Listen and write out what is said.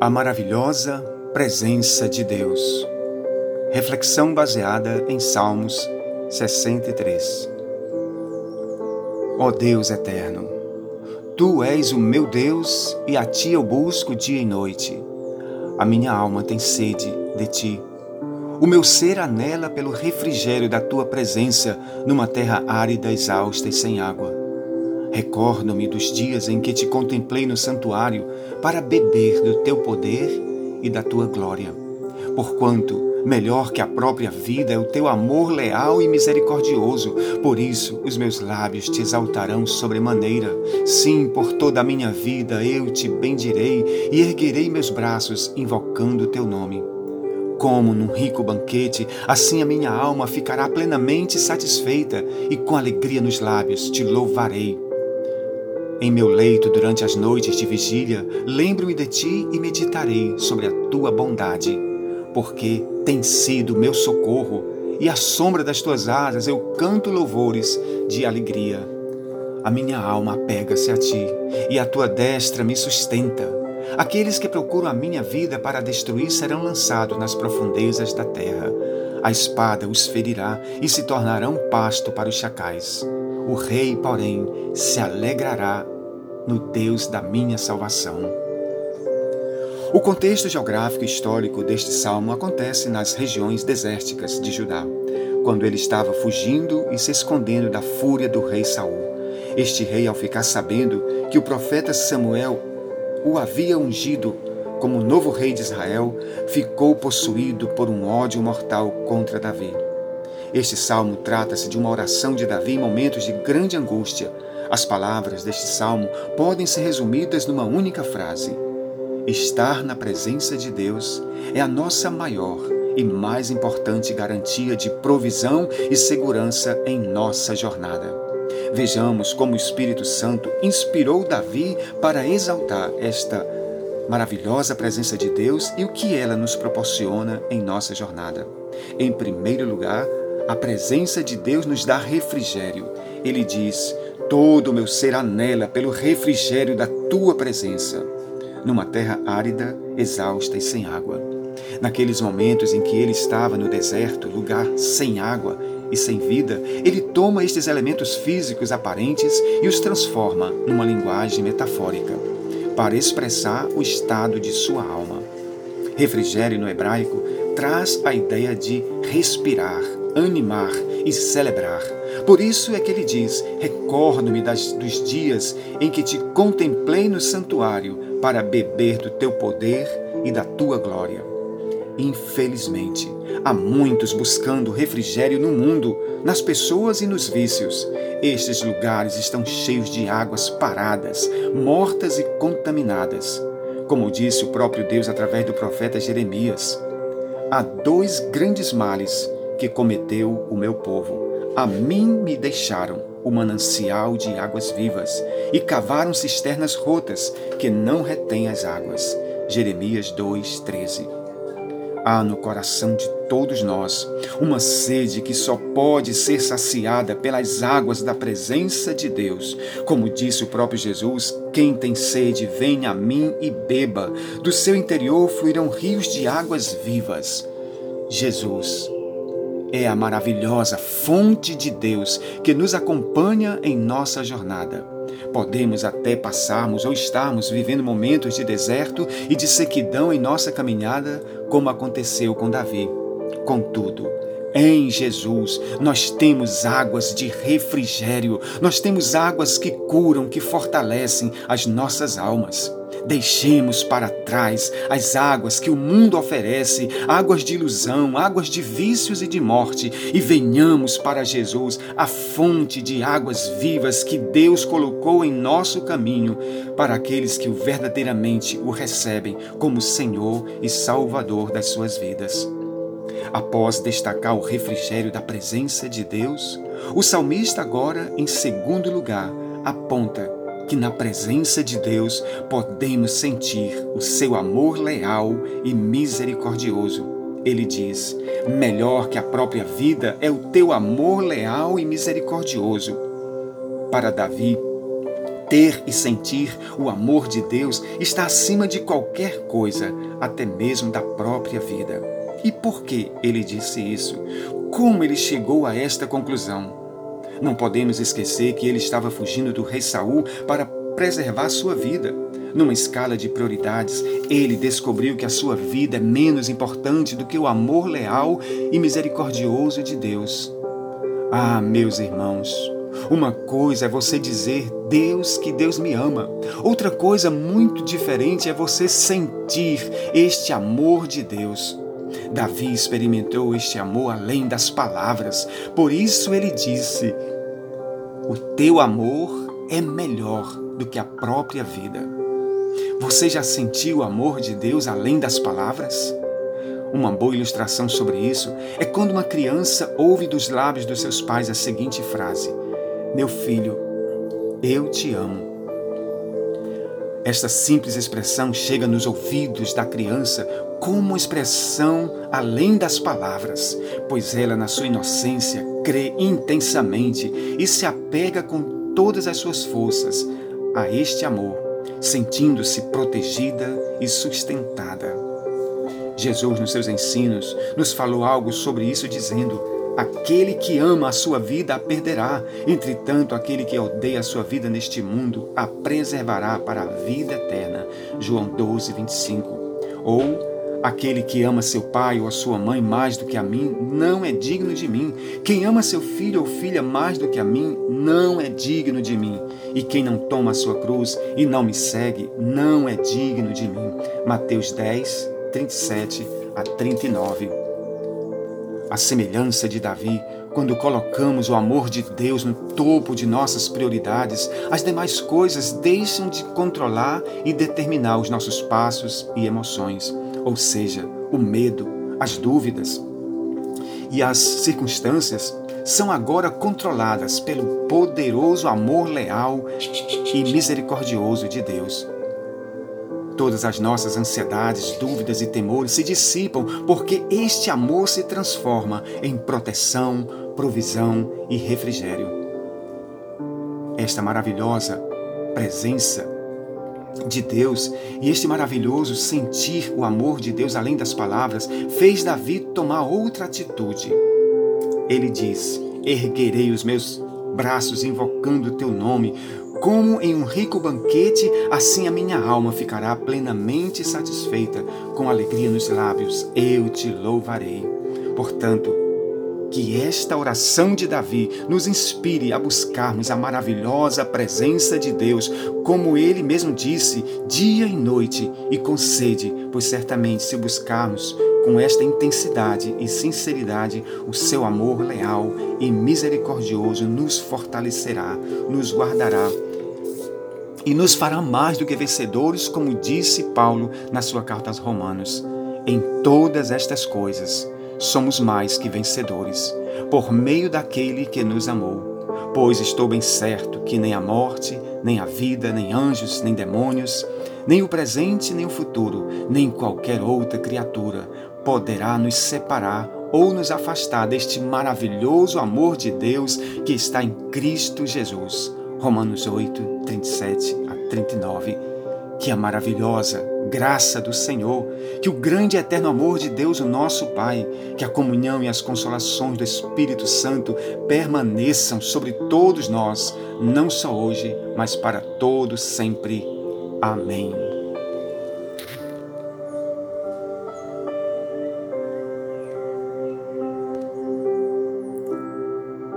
A maravilhosa presença de Deus. Reflexão baseada em Salmos 63. Ó Deus eterno, tu és o meu Deus e a ti eu busco dia e noite. A minha alma tem sede de ti. O meu ser anela pelo refrigério da tua presença numa terra árida, exausta e sem água. Recordo-me dos dias em que te contemplei no santuário para beber do teu poder e da tua glória. Porquanto, melhor que a própria vida é o teu amor leal e misericordioso. Por isso, os meus lábios te exaltarão sobremaneira. Sim, por toda a minha vida eu te bendirei e erguerei meus braços, invocando o teu nome. Como num rico banquete, assim a minha alma ficará plenamente satisfeita e com alegria nos lábios te louvarei. Em meu leito durante as noites de vigília, lembro-me de ti e meditarei sobre a tua bondade, porque tem sido meu socorro e à sombra das tuas asas eu canto louvores de alegria. A minha alma apega-se a ti e a tua destra me sustenta. Aqueles que procuram a minha vida para destruir serão lançados nas profundezas da terra. A espada os ferirá e se tornarão pasto para os chacais. O rei, porém, se alegrará no Deus da minha salvação. O contexto geográfico e histórico deste salmo acontece nas regiões desérticas de Judá, quando ele estava fugindo e se escondendo da fúria do rei Saul. Este rei, ao ficar sabendo que o profeta Samuel o havia ungido como novo rei de Israel, ficou possuído por um ódio mortal contra Davi. Este salmo trata-se de uma oração de Davi em momentos de grande angústia. As palavras deste salmo podem ser resumidas numa única frase: Estar na presença de Deus é a nossa maior e mais importante garantia de provisão e segurança em nossa jornada. Vejamos como o Espírito Santo inspirou Davi para exaltar esta maravilhosa presença de Deus e o que ela nos proporciona em nossa jornada. Em primeiro lugar, a presença de Deus nos dá refrigério. Ele diz: Todo o meu ser anela pelo refrigério da tua presença. Numa terra árida, exausta e sem água. Naqueles momentos em que ele estava no deserto, lugar sem água e sem vida, ele toma estes elementos físicos aparentes e os transforma numa linguagem metafórica, para expressar o estado de sua alma. Refrigério no hebraico traz a ideia de respirar, animar e celebrar. Por isso é que ele diz: Recordo-me dos dias em que te contemplei no santuário para beber do teu poder e da tua glória. Infelizmente, há muitos buscando refrigério no mundo, nas pessoas e nos vícios. Estes lugares estão cheios de águas paradas, mortas e contaminadas. Como disse o próprio Deus através do profeta Jeremias, há dois grandes males que cometeu o meu povo. A mim me deixaram o manancial de águas vivas e cavaram cisternas rotas que não retêm as águas. Jeremias 2:13. Há no coração de todos nós uma sede que só pode ser saciada pelas águas da presença de Deus. Como disse o próprio Jesus: Quem tem sede, venha a mim e beba. Do seu interior fluirão rios de águas vivas. Jesus é a maravilhosa fonte de Deus que nos acompanha em nossa jornada. Podemos até passarmos ou estarmos vivendo momentos de deserto e de sequidão em nossa caminhada, como aconteceu com Davi. Contudo, em Jesus, nós temos águas de refrigério, nós temos águas que curam, que fortalecem as nossas almas. Deixemos para trás as águas que o mundo oferece, águas de ilusão, águas de vícios e de morte, e venhamos para Jesus, a fonte de águas vivas que Deus colocou em nosso caminho para aqueles que o verdadeiramente o recebem como Senhor e Salvador das suas vidas. Após destacar o refrigério da presença de Deus, o salmista agora, em segundo lugar, aponta que na presença de Deus podemos sentir o seu amor leal e misericordioso. Ele diz: Melhor que a própria vida é o teu amor leal e misericordioso. Para Davi, Ter e sentir o amor de Deus está acima de qualquer coisa, até mesmo da própria vida. E por que ele disse isso? Como ele chegou a esta conclusão? Não podemos esquecer que ele estava fugindo do rei Saul para preservar sua vida. Numa escala de prioridades, ele descobriu que a sua vida é menos importante do que o amor leal e misericordioso de Deus. Ah, meus irmãos, uma coisa é você dizer Deus que Deus me ama. Outra coisa muito diferente é você sentir este amor de Deus. Davi experimentou este amor além das palavras. Por isso ele disse: O teu amor é melhor do que a própria vida. Você já sentiu o amor de Deus além das palavras? Uma boa ilustração sobre isso é quando uma criança ouve dos lábios dos seus pais a seguinte frase: Meu filho, eu te amo. Esta simples expressão chega nos ouvidos da criança como expressão além das palavras, pois ela, na sua inocência, crê intensamente e se apega com todas as suas forças a este amor, sentindo-se protegida e sustentada. Jesus, nos seus ensinos, nos falou algo sobre isso, dizendo: Aquele que ama a sua vida a perderá, entretanto, aquele que odeia a sua vida neste mundo a preservará para a vida eterna. João 12, 25. Ou Aquele que ama seu pai ou a sua mãe mais do que a mim não é digno de mim. Quem ama seu filho ou filha mais do que a mim não é digno de mim. E quem não toma a sua cruz e não me segue não é digno de mim. Mateus 10, 37 a 39. A semelhança de Davi, quando colocamos o amor de Deus no topo de nossas prioridades, as demais coisas deixam de controlar e determinar os nossos passos e emoções ou seja, o medo, as dúvidas e as circunstâncias são agora controladas pelo poderoso amor leal e misericordioso de Deus. Todas as nossas ansiedades, dúvidas e temores se dissipam porque este amor se transforma em proteção, provisão e refrigério. Esta maravilhosa presença de Deus e este maravilhoso sentir o amor de Deus além das palavras fez Davi tomar outra atitude. Ele diz: Erguerei os meus braços invocando o teu nome, como em um rico banquete, assim a minha alma ficará plenamente satisfeita, com alegria nos lábios, eu te louvarei. Portanto, que esta oração de Davi nos inspire a buscarmos a maravilhosa presença de Deus, como ele mesmo disse, dia e noite, e com sede, pois certamente se buscarmos com esta intensidade e sinceridade, o seu amor leal e misericordioso nos fortalecerá, nos guardará e nos fará mais do que vencedores, como disse Paulo na sua carta aos Romanos. Em todas estas coisas, somos mais que vencedores, por meio daquele que nos amou. Pois estou bem certo que nem a morte, nem a vida, nem anjos, nem demônios, nem o presente, nem o futuro, nem qualquer outra criatura poderá nos separar ou nos afastar deste maravilhoso amor de Deus que está em Cristo Jesus. Romanos 8, 37 a 39 que a maravilhosa graça do Senhor, que o grande e eterno amor de Deus, o nosso Pai, que a comunhão e as consolações do Espírito Santo permaneçam sobre todos nós, não só hoje, mas para todos sempre. Amém.